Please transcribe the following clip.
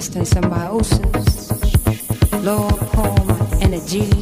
existence symbiosis, low home energy.